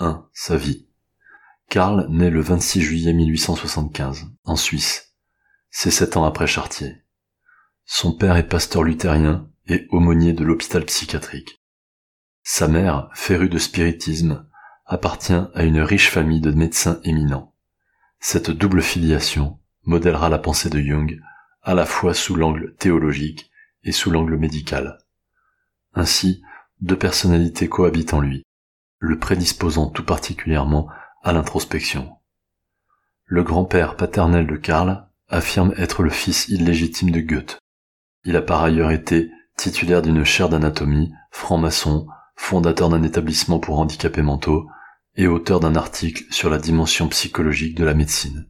1. Sa vie. Karl naît le 26 juillet 1875, en Suisse. C'est sept ans après Chartier. Son père est pasteur luthérien et aumônier de l'hôpital psychiatrique. Sa mère, férue de spiritisme, appartient à une riche famille de médecins éminents. Cette double filiation modèlera la pensée de Jung à la fois sous l'angle théologique et sous l'angle médical. Ainsi, deux personnalités cohabitent en lui, le prédisposant tout particulièrement à l'introspection. Le grand-père paternel de Karl affirme être le fils illégitime de Goethe. Il a par ailleurs été titulaire d'une chaire d'anatomie, franc-maçon, fondateur d'un établissement pour handicapés mentaux et auteur d'un article sur la dimension psychologique de la médecine.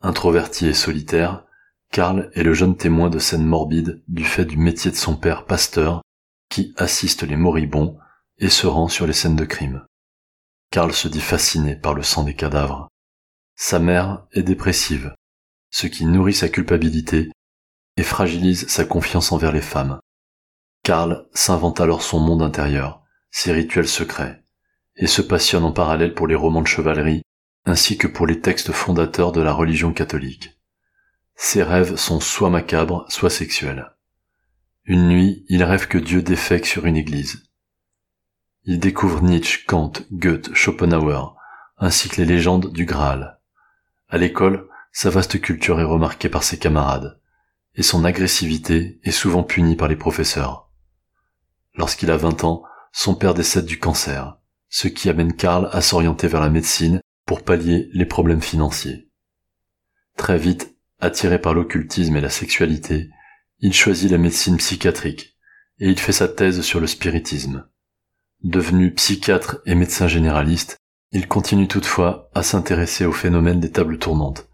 Introverti et solitaire, Karl est le jeune témoin de scènes morbides du fait du métier de son père pasteur qui assiste les moribonds et se rend sur les scènes de crime. Karl se dit fasciné par le sang des cadavres. Sa mère est dépressive, ce qui nourrit sa culpabilité et fragilise sa confiance envers les femmes. Karl s'invente alors son monde intérieur, ses rituels secrets, et se passionne en parallèle pour les romans de chevalerie ainsi que pour les textes fondateurs de la religion catholique. Ses rêves sont soit macabres, soit sexuels. Une nuit, il rêve que Dieu défèque sur une église. Il découvre Nietzsche, Kant, Goethe, Schopenhauer, ainsi que les légendes du Graal. À l'école, sa vaste culture est remarquée par ses camarades, et son agressivité est souvent punie par les professeurs. Lorsqu'il a 20 ans, son père décède du cancer, ce qui amène Karl à s'orienter vers la médecine pour pallier les problèmes financiers. Très vite, attiré par l'occultisme et la sexualité, il choisit la médecine psychiatrique, et il fait sa thèse sur le spiritisme. Devenu psychiatre et médecin généraliste, il continue toutefois à s'intéresser au phénomène des tables tournantes,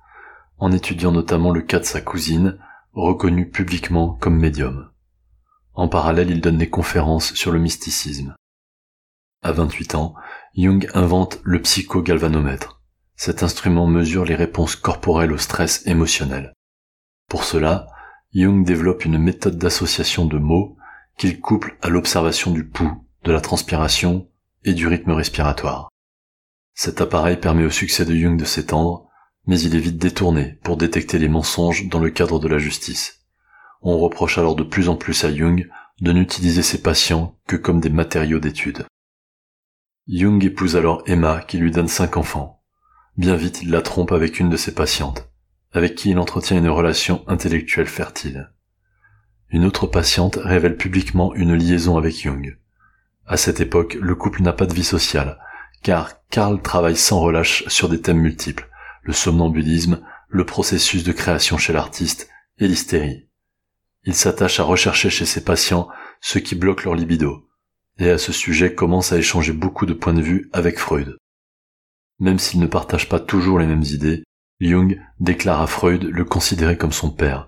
en étudiant notamment le cas de sa cousine, reconnue publiquement comme médium. En parallèle, il donne des conférences sur le mysticisme. À 28 ans, Jung invente le psychogalvanomètre. Cet instrument mesure les réponses corporelles au stress émotionnel. Pour cela, Jung développe une méthode d'association de mots qu'il couple à l'observation du pouls de la transpiration et du rythme respiratoire. Cet appareil permet au succès de Jung de s'étendre, mais il est vite détourné pour détecter les mensonges dans le cadre de la justice. On reproche alors de plus en plus à Jung de n'utiliser ses patients que comme des matériaux d'étude. Jung épouse alors Emma qui lui donne cinq enfants. Bien vite il la trompe avec une de ses patientes, avec qui il entretient une relation intellectuelle fertile. Une autre patiente révèle publiquement une liaison avec Jung. À cette époque, le couple n'a pas de vie sociale, car Karl travaille sans relâche sur des thèmes multiples, le somnambulisme, le processus de création chez l'artiste et l'hystérie. Il s'attache à rechercher chez ses patients ce qui bloque leur libido, et à ce sujet commence à échanger beaucoup de points de vue avec Freud. Même s'il ne partage pas toujours les mêmes idées, Jung déclare à Freud le considérer comme son père,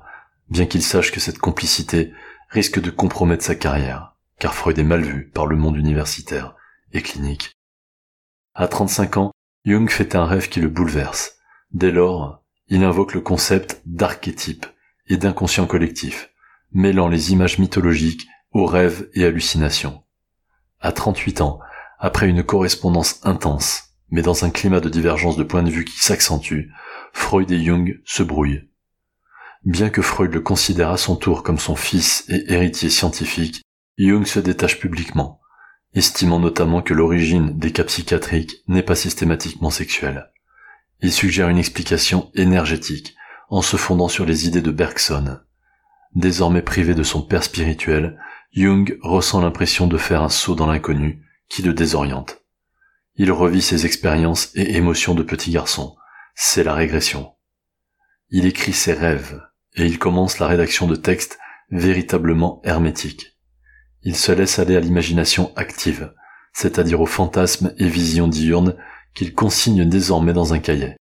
bien qu'il sache que cette complicité risque de compromettre sa carrière car Freud est mal vu par le monde universitaire et clinique. À 35 ans, Jung fait un rêve qui le bouleverse. Dès lors, il invoque le concept d'archétype et d'inconscient collectif, mêlant les images mythologiques aux rêves et hallucinations. À 38 ans, après une correspondance intense, mais dans un climat de divergence de point de vue qui s'accentue, Freud et Jung se brouillent. Bien que Freud le considère à son tour comme son fils et héritier scientifique, Jung se détache publiquement, estimant notamment que l'origine des cas psychiatriques n'est pas systématiquement sexuelle. Il suggère une explication énergétique en se fondant sur les idées de Bergson. Désormais privé de son père spirituel, Jung ressent l'impression de faire un saut dans l'inconnu qui le désoriente. Il revit ses expériences et émotions de petit garçon. C'est la régression. Il écrit ses rêves et il commence la rédaction de textes véritablement hermétiques. Il se laisse aller à l'imagination active, c'est-à-dire aux fantasmes et visions diurnes qu'il consigne désormais dans un cahier.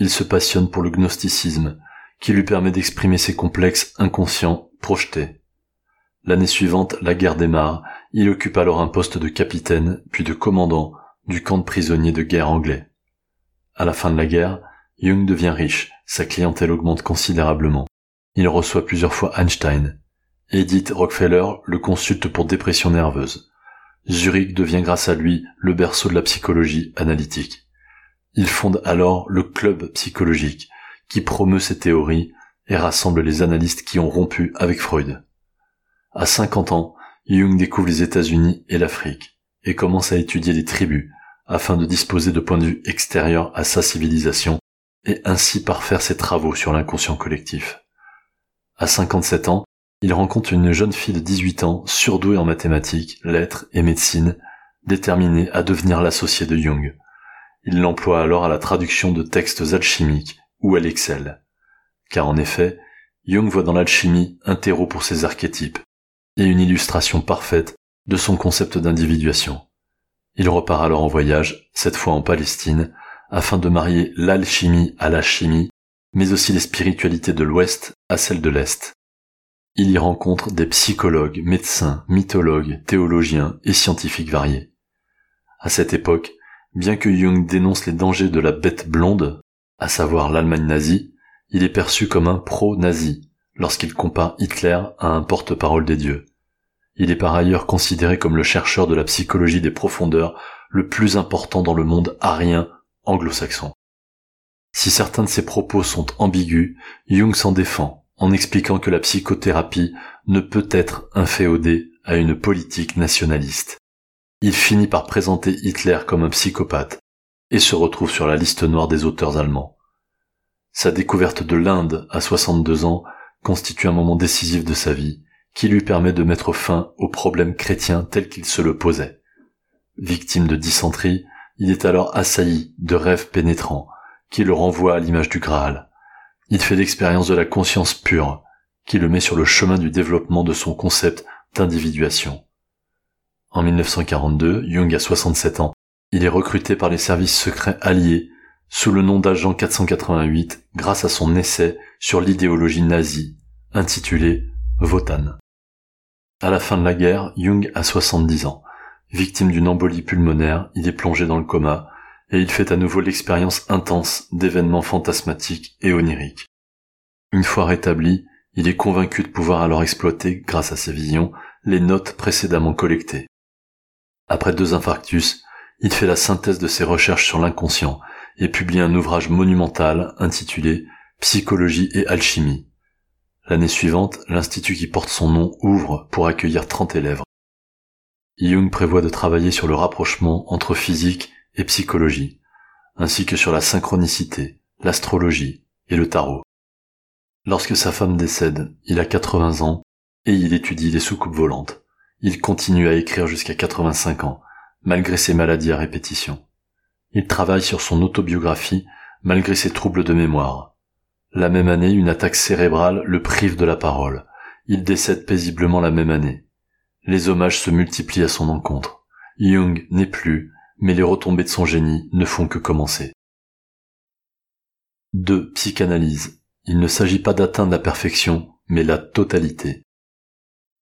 Il se passionne pour le gnosticisme, qui lui permet d'exprimer ses complexes inconscients projetés. L'année suivante, la guerre démarre, il occupe alors un poste de capitaine, puis de commandant du camp de prisonniers de guerre anglais. À la fin de la guerre, Jung devient riche, sa clientèle augmente considérablement. Il reçoit plusieurs fois Einstein, Edith Rockefeller le consulte pour dépression nerveuse. Zurich devient grâce à lui le berceau de la psychologie analytique. Il fonde alors le club psychologique, qui promeut ses théories et rassemble les analystes qui ont rompu avec Freud. À 50 ans, Jung découvre les États-Unis et l'Afrique, et commence à étudier les tribus, afin de disposer de points de vue extérieurs à sa civilisation, et ainsi parfaire ses travaux sur l'inconscient collectif. À 57 ans, il rencontre une jeune fille de 18 ans, surdouée en mathématiques, lettres et médecine, déterminée à devenir l'associée de Jung. Il l'emploie alors à la traduction de textes alchimiques, où elle excelle. Car en effet, Jung voit dans l'alchimie un terreau pour ses archétypes, et une illustration parfaite de son concept d'individuation. Il repart alors en voyage, cette fois en Palestine, afin de marier l'alchimie à la chimie, mais aussi les spiritualités de l'Ouest à celles de l'Est. Il y rencontre des psychologues, médecins, mythologues, théologiens et scientifiques variés. À cette époque, bien que Jung dénonce les dangers de la bête blonde, à savoir l'Allemagne nazie, il est perçu comme un pro-nazi lorsqu'il compare Hitler à un porte-parole des dieux. Il est par ailleurs considéré comme le chercheur de la psychologie des profondeurs le plus important dans le monde arien anglo-saxon. Si certains de ses propos sont ambigus, Jung s'en défend en expliquant que la psychothérapie ne peut être inféodée à une politique nationaliste. Il finit par présenter Hitler comme un psychopathe et se retrouve sur la liste noire des auteurs allemands. Sa découverte de l'Inde à 62 ans constitue un moment décisif de sa vie qui lui permet de mettre fin aux problèmes chrétiens tels qu'il se le posait. Victime de dysenterie, il est alors assailli de rêves pénétrants qui le renvoient à l'image du Graal. Il fait l'expérience de la conscience pure, qui le met sur le chemin du développement de son concept d'individuation. En 1942, Jung a 67 ans. Il est recruté par les services secrets alliés sous le nom d'agent 488 grâce à son essai sur l'idéologie nazie, intitulé Votan. À la fin de la guerre, Jung a 70 ans. Victime d'une embolie pulmonaire, il est plongé dans le coma et il fait à nouveau l'expérience intense d'événements fantasmatiques et oniriques. Une fois rétabli, il est convaincu de pouvoir alors exploiter, grâce à ses visions, les notes précédemment collectées. Après deux infarctus, il fait la synthèse de ses recherches sur l'inconscient et publie un ouvrage monumental intitulé Psychologie et alchimie. L'année suivante, l'institut qui porte son nom ouvre pour accueillir 30 élèves. Jung prévoit de travailler sur le rapprochement entre physique et psychologie, ainsi que sur la synchronicité, l'astrologie et le tarot. Lorsque sa femme décède, il a 80 ans et il étudie les soucoupes volantes. Il continue à écrire jusqu'à 85 ans, malgré ses maladies à répétition. Il travaille sur son autobiographie malgré ses troubles de mémoire. La même année, une attaque cérébrale le prive de la parole. Il décède paisiblement la même année. Les hommages se multiplient à son encontre. Jung n'est plus, mais les retombées de son génie ne font que commencer. 2. Psychanalyse. Il ne s'agit pas d'atteindre la perfection, mais la totalité.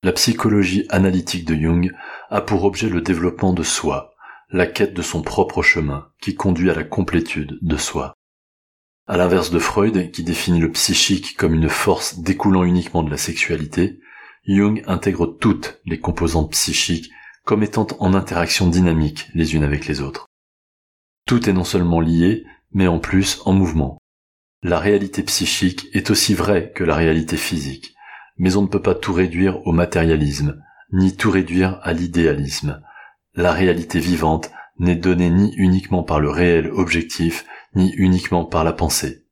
La psychologie analytique de Jung a pour objet le développement de soi, la quête de son propre chemin, qui conduit à la complétude de soi. À l'inverse de Freud, qui définit le psychique comme une force découlant uniquement de la sexualité, Jung intègre toutes les composantes psychiques comme étant en interaction dynamique les unes avec les autres. Tout est non seulement lié, mais en plus en mouvement. La réalité psychique est aussi vraie que la réalité physique, mais on ne peut pas tout réduire au matérialisme, ni tout réduire à l'idéalisme. La réalité vivante n'est donnée ni uniquement par le réel objectif, ni uniquement par la pensée.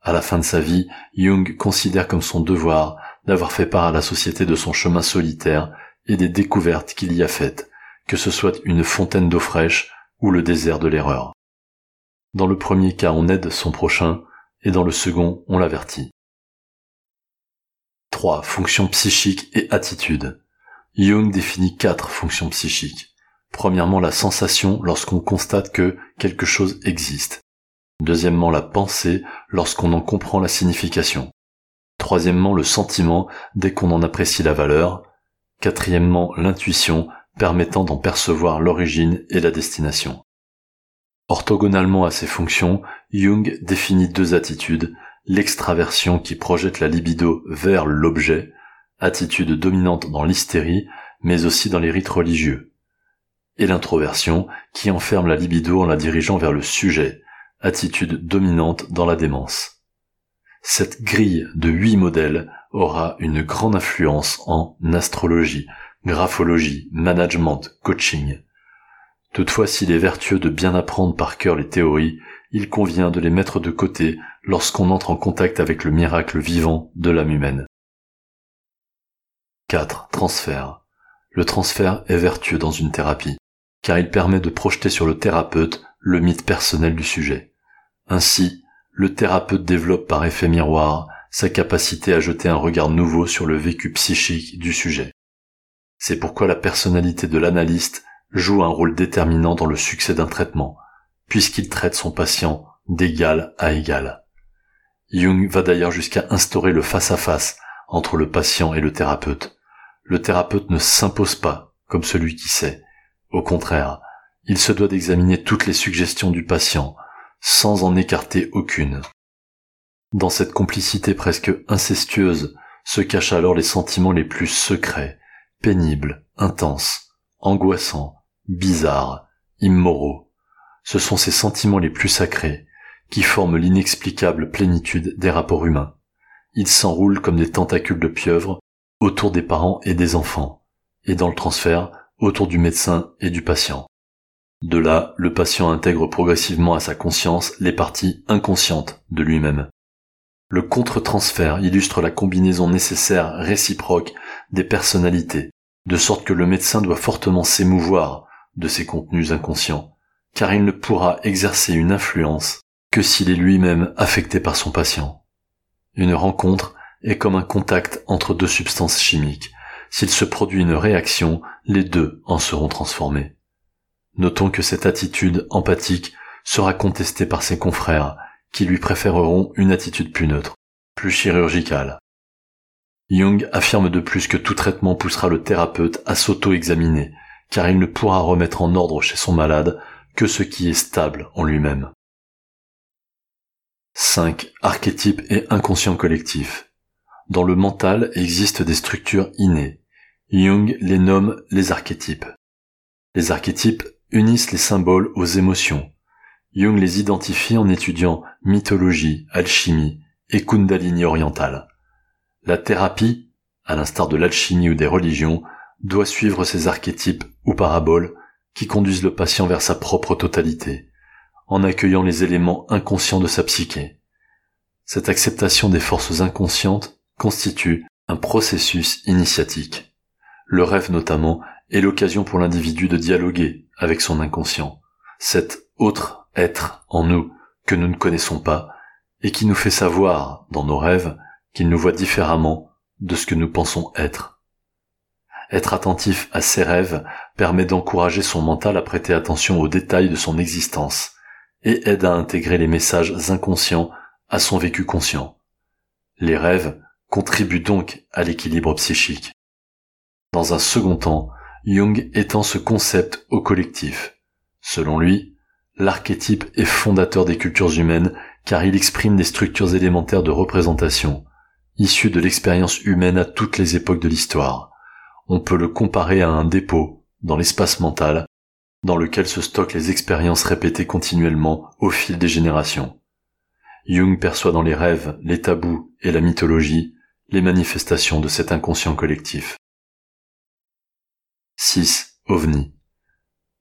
À la fin de sa vie, Jung considère comme son devoir d'avoir fait part à la société de son chemin solitaire et des découvertes qu'il y a faites, que ce soit une fontaine d'eau fraîche ou le désert de l'erreur. Dans le premier cas, on aide son prochain, et dans le second, on l'avertit. 3. Fonctions psychiques et attitudes. Jung définit quatre fonctions psychiques. Premièrement, la sensation lorsqu'on constate que quelque chose existe. Deuxièmement, la pensée lorsqu'on en comprend la signification. Troisièmement, le sentiment dès qu'on en apprécie la valeur. Quatrièmement, l'intuition permettant d'en percevoir l'origine et la destination. Orthogonalement à ces fonctions, Jung définit deux attitudes, l'extraversion qui projette la libido vers l'objet, attitude dominante dans l'hystérie, mais aussi dans les rites religieux, et l'introversion qui enferme la libido en la dirigeant vers le sujet, attitude dominante dans la démence. Cette grille de huit modèles aura une grande influence en astrologie, graphologie, management, coaching. Toutefois, s'il est vertueux de bien apprendre par cœur les théories, il convient de les mettre de côté lorsqu'on entre en contact avec le miracle vivant de l'âme humaine. 4. Transfert. Le transfert est vertueux dans une thérapie, car il permet de projeter sur le thérapeute le mythe personnel du sujet. Ainsi, le thérapeute développe par effet miroir sa capacité à jeter un regard nouveau sur le vécu psychique du sujet. C'est pourquoi la personnalité de l'analyste joue un rôle déterminant dans le succès d'un traitement, puisqu'il traite son patient d'égal à égal. Jung va d'ailleurs jusqu'à instaurer le face-à-face entre le patient et le thérapeute. Le thérapeute ne s'impose pas comme celui qui sait. Au contraire, il se doit d'examiner toutes les suggestions du patient, sans en écarter aucune. Dans cette complicité presque incestueuse se cachent alors les sentiments les plus secrets, pénibles, intenses, angoissants, bizarres, immoraux. Ce sont ces sentiments les plus sacrés qui forment l'inexplicable plénitude des rapports humains. Ils s'enroulent comme des tentacules de pieuvre autour des parents et des enfants, et dans le transfert, autour du médecin et du patient. De là, le patient intègre progressivement à sa conscience les parties inconscientes de lui-même. Le contre-transfert illustre la combinaison nécessaire réciproque des personnalités, de sorte que le médecin doit fortement s'émouvoir de ces contenus inconscients, car il ne pourra exercer une influence que s'il est lui-même affecté par son patient. Une rencontre est comme un contact entre deux substances chimiques. S'il se produit une réaction, les deux en seront transformés. Notons que cette attitude empathique sera contestée par ses confrères, qui lui préféreront une attitude plus neutre, plus chirurgicale. Jung affirme de plus que tout traitement poussera le thérapeute à s'auto-examiner, car il ne pourra remettre en ordre chez son malade que ce qui est stable en lui-même. 5. Archétypes et inconscient collectif. Dans le mental existent des structures innées. Jung les nomme les archétypes. Les archétypes unissent les symboles aux émotions. Jung les identifie en étudiant mythologie, alchimie et kundalini orientale. La thérapie, à l'instar de l'alchimie ou des religions, doit suivre ces archétypes ou paraboles qui conduisent le patient vers sa propre totalité, en accueillant les éléments inconscients de sa psyché. Cette acceptation des forces inconscientes constitue un processus initiatique. Le rêve notamment est l'occasion pour l'individu de dialoguer avec son inconscient, cet autre être en nous que nous ne connaissons pas et qui nous fait savoir dans nos rêves qu'il nous voit différemment de ce que nous pensons être. Être attentif à ses rêves permet d'encourager son mental à prêter attention aux détails de son existence et aide à intégrer les messages inconscients à son vécu conscient. Les rêves contribuent donc à l'équilibre psychique. Dans un second temps, Jung étend ce concept au collectif. Selon lui, l'archétype est fondateur des cultures humaines car il exprime des structures élémentaires de représentation, issues de l'expérience humaine à toutes les époques de l'histoire. On peut le comparer à un dépôt, dans l'espace mental, dans lequel se stockent les expériences répétées continuellement au fil des générations. Jung perçoit dans les rêves, les tabous et la mythologie les manifestations de cet inconscient collectif. 6. OVNI.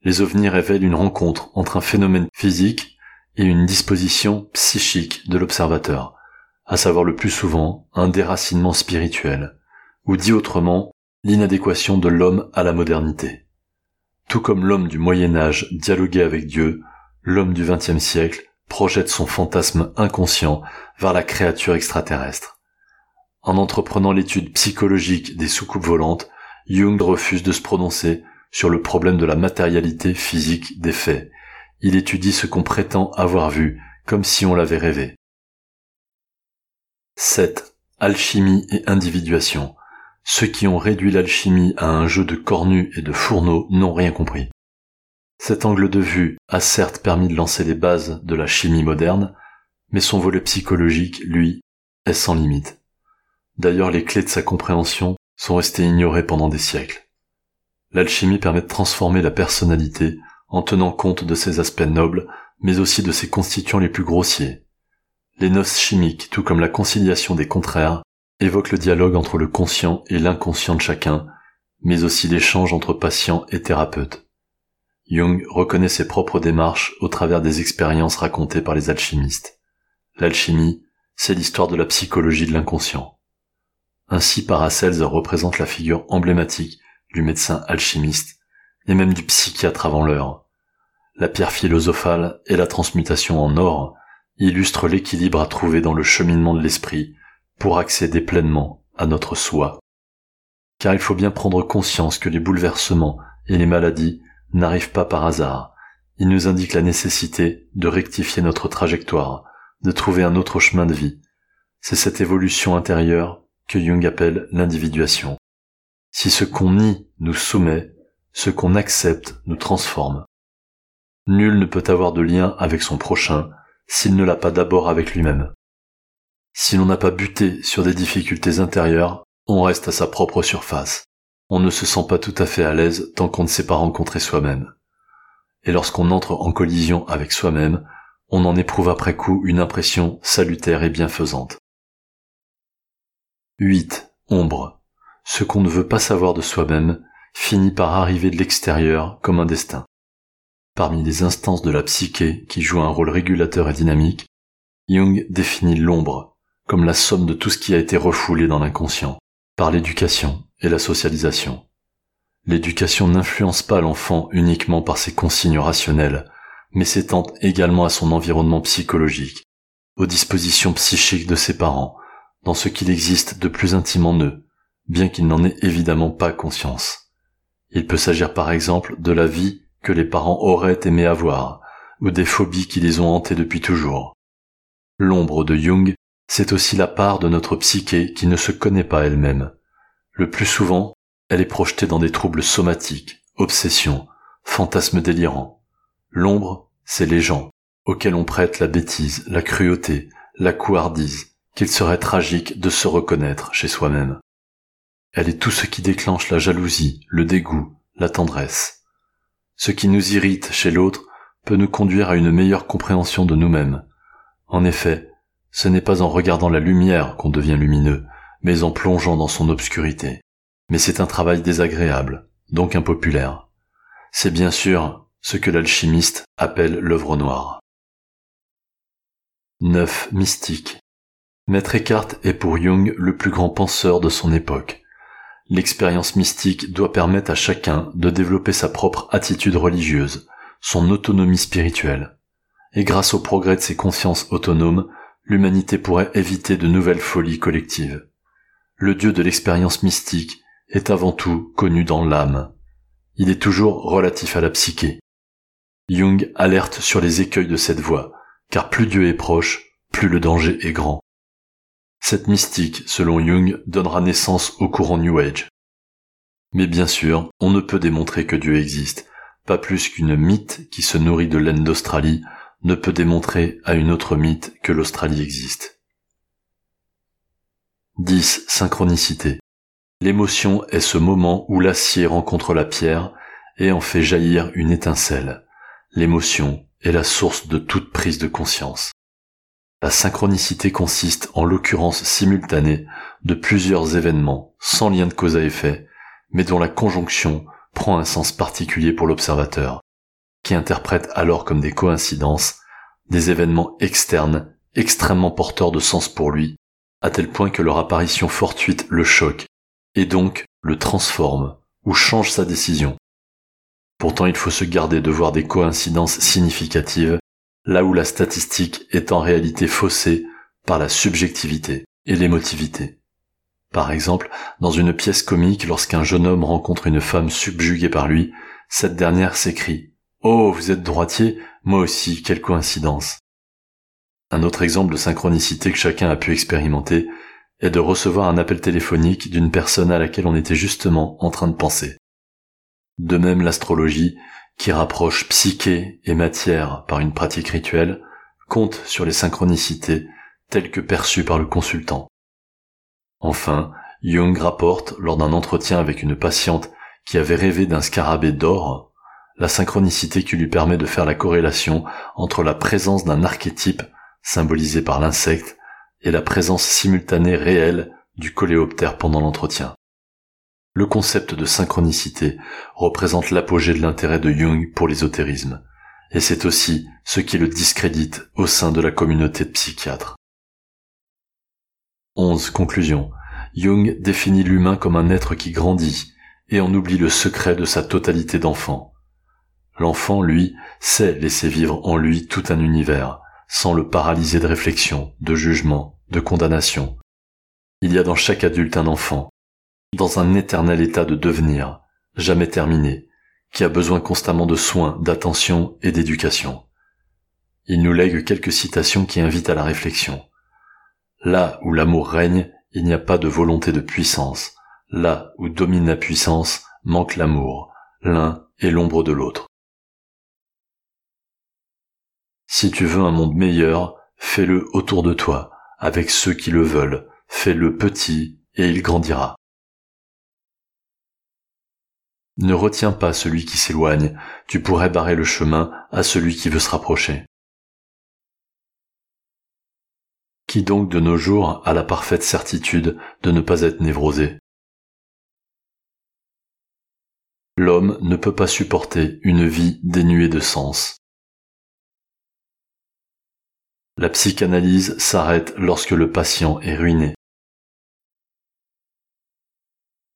Les ovnis révèlent une rencontre entre un phénomène physique et une disposition psychique de l'observateur, à savoir le plus souvent un déracinement spirituel, ou dit autrement, l'inadéquation de l'homme à la modernité. Tout comme l'homme du Moyen Âge dialoguait avec Dieu, l'homme du XXe siècle projette son fantasme inconscient vers la créature extraterrestre. En entreprenant l'étude psychologique des soucoupes volantes, Jung refuse de se prononcer sur le problème de la matérialité physique des faits. Il étudie ce qu'on prétend avoir vu, comme si on l'avait rêvé. 7. Alchimie et individuation. Ceux qui ont réduit l'alchimie à un jeu de cornues et de fourneaux n'ont rien compris. Cet angle de vue a certes permis de lancer les bases de la chimie moderne, mais son volet psychologique, lui, est sans limite. D'ailleurs, les clés de sa compréhension sont restées ignorées pendant des siècles. l'alchimie permet de transformer la personnalité en tenant compte de ses aspects nobles, mais aussi de ses constituants les plus grossiers. Les noces chimiques, tout comme la conciliation des contraires, évoquent le dialogue entre le conscient et l'inconscient de chacun, mais aussi l'échange entre patients et thérapeutes. Jung reconnaît ses propres démarches au travers des expériences racontées par les alchimistes. L'alchimie, c'est l'histoire de la psychologie de l'inconscient. Ainsi Paracelse représente la figure emblématique du médecin alchimiste et même du psychiatre avant l'heure. La pierre philosophale et la transmutation en or illustrent l'équilibre à trouver dans le cheminement de l'esprit pour accéder pleinement à notre soi. Car il faut bien prendre conscience que les bouleversements et les maladies n'arrivent pas par hasard. Ils nous indiquent la nécessité de rectifier notre trajectoire, de trouver un autre chemin de vie. C'est cette évolution intérieure que Jung appelle l'individuation. Si ce qu'on nie nous soumet, ce qu'on accepte nous transforme. Nul ne peut avoir de lien avec son prochain s'il ne l'a pas d'abord avec lui-même. Si l'on n'a pas buté sur des difficultés intérieures, on reste à sa propre surface. On ne se sent pas tout à fait à l'aise tant qu'on ne s'est pas rencontré soi-même. Et lorsqu'on entre en collision avec soi-même, on en éprouve après coup une impression salutaire et bienfaisante. 8. Ombre. Ce qu'on ne veut pas savoir de soi-même finit par arriver de l'extérieur comme un destin. Parmi les instances de la psyché qui jouent un rôle régulateur et dynamique, Jung définit l'ombre comme la somme de tout ce qui a été refoulé dans l'inconscient, par l'éducation et la socialisation. L'éducation n'influence pas l'enfant uniquement par ses consignes rationnelles, mais s'étend également à son environnement psychologique, aux dispositions psychiques de ses parents, dans ce qu'il existe de plus intime en eux, bien qu'il n'en ait évidemment pas conscience. Il peut s'agir par exemple de la vie que les parents auraient aimé avoir, ou des phobies qui les ont hantés depuis toujours. L'ombre de Jung, c'est aussi la part de notre psyché qui ne se connaît pas elle-même. Le plus souvent, elle est projetée dans des troubles somatiques, obsessions, fantasmes délirants. L'ombre, c'est les gens, auxquels on prête la bêtise, la cruauté, la couardise, qu'il serait tragique de se reconnaître chez soi-même. Elle est tout ce qui déclenche la jalousie, le dégoût, la tendresse. Ce qui nous irrite chez l'autre peut nous conduire à une meilleure compréhension de nous-mêmes. En effet, ce n'est pas en regardant la lumière qu'on devient lumineux, mais en plongeant dans son obscurité. Mais c'est un travail désagréable, donc impopulaire. C'est bien sûr ce que l'alchimiste appelle l'œuvre noire. 9. Mystique. Maître Eckhart est pour Jung le plus grand penseur de son époque. L'expérience mystique doit permettre à chacun de développer sa propre attitude religieuse, son autonomie spirituelle. Et grâce au progrès de ses consciences autonomes, l'humanité pourrait éviter de nouvelles folies collectives. Le Dieu de l'expérience mystique est avant tout connu dans l'âme. Il est toujours relatif à la psyché. Jung alerte sur les écueils de cette voie, car plus Dieu est proche, plus le danger est grand. Cette mystique, selon Jung, donnera naissance au courant New Age. Mais bien sûr, on ne peut démontrer que Dieu existe, pas plus qu'une mythe qui se nourrit de laine d'Australie ne peut démontrer à une autre mythe que l'Australie existe. 10. Synchronicité. L'émotion est ce moment où l'acier rencontre la pierre et en fait jaillir une étincelle. L'émotion est la source de toute prise de conscience. La synchronicité consiste en l'occurrence simultanée de plusieurs événements sans lien de cause à effet, mais dont la conjonction prend un sens particulier pour l'observateur, qui interprète alors comme des coïncidences des événements externes extrêmement porteurs de sens pour lui, à tel point que leur apparition fortuite le choque, et donc le transforme ou change sa décision. Pourtant il faut se garder de voir des coïncidences significatives là où la statistique est en réalité faussée par la subjectivité et l'émotivité. Par exemple, dans une pièce comique, lorsqu'un jeune homme rencontre une femme subjuguée par lui, cette dernière s'écrie ⁇ Oh, vous êtes droitier Moi aussi, quelle coïncidence !⁇ Un autre exemple de synchronicité que chacun a pu expérimenter est de recevoir un appel téléphonique d'une personne à laquelle on était justement en train de penser. De même, l'astrologie qui rapproche psyché et matière par une pratique rituelle, compte sur les synchronicités telles que perçues par le consultant. Enfin, Jung rapporte, lors d'un entretien avec une patiente qui avait rêvé d'un scarabée d'or, la synchronicité qui lui permet de faire la corrélation entre la présence d'un archétype, symbolisé par l'insecte, et la présence simultanée réelle du coléoptère pendant l'entretien. Le concept de synchronicité représente l'apogée de l'intérêt de Jung pour l'ésotérisme, et c'est aussi ce qui le discrédite au sein de la communauté de psychiatres. 11. Conclusion. Jung définit l'humain comme un être qui grandit, et en oublie le secret de sa totalité d'enfant. L'enfant, lui, sait laisser vivre en lui tout un univers, sans le paralyser de réflexion, de jugement, de condamnation. Il y a dans chaque adulte un enfant, dans un éternel état de devenir, jamais terminé, qui a besoin constamment de soins, d'attention et d'éducation. Il nous lègue quelques citations qui invitent à la réflexion. Là où l'amour règne, il n'y a pas de volonté de puissance. Là où domine la puissance, manque l'amour. L'un est l'ombre de l'autre. Si tu veux un monde meilleur, fais-le autour de toi, avec ceux qui le veulent. Fais-le petit, et il grandira. Ne retiens pas celui qui s'éloigne, tu pourrais barrer le chemin à celui qui veut se rapprocher. Qui donc de nos jours a la parfaite certitude de ne pas être névrosé? L'homme ne peut pas supporter une vie dénuée de sens. La psychanalyse s'arrête lorsque le patient est ruiné.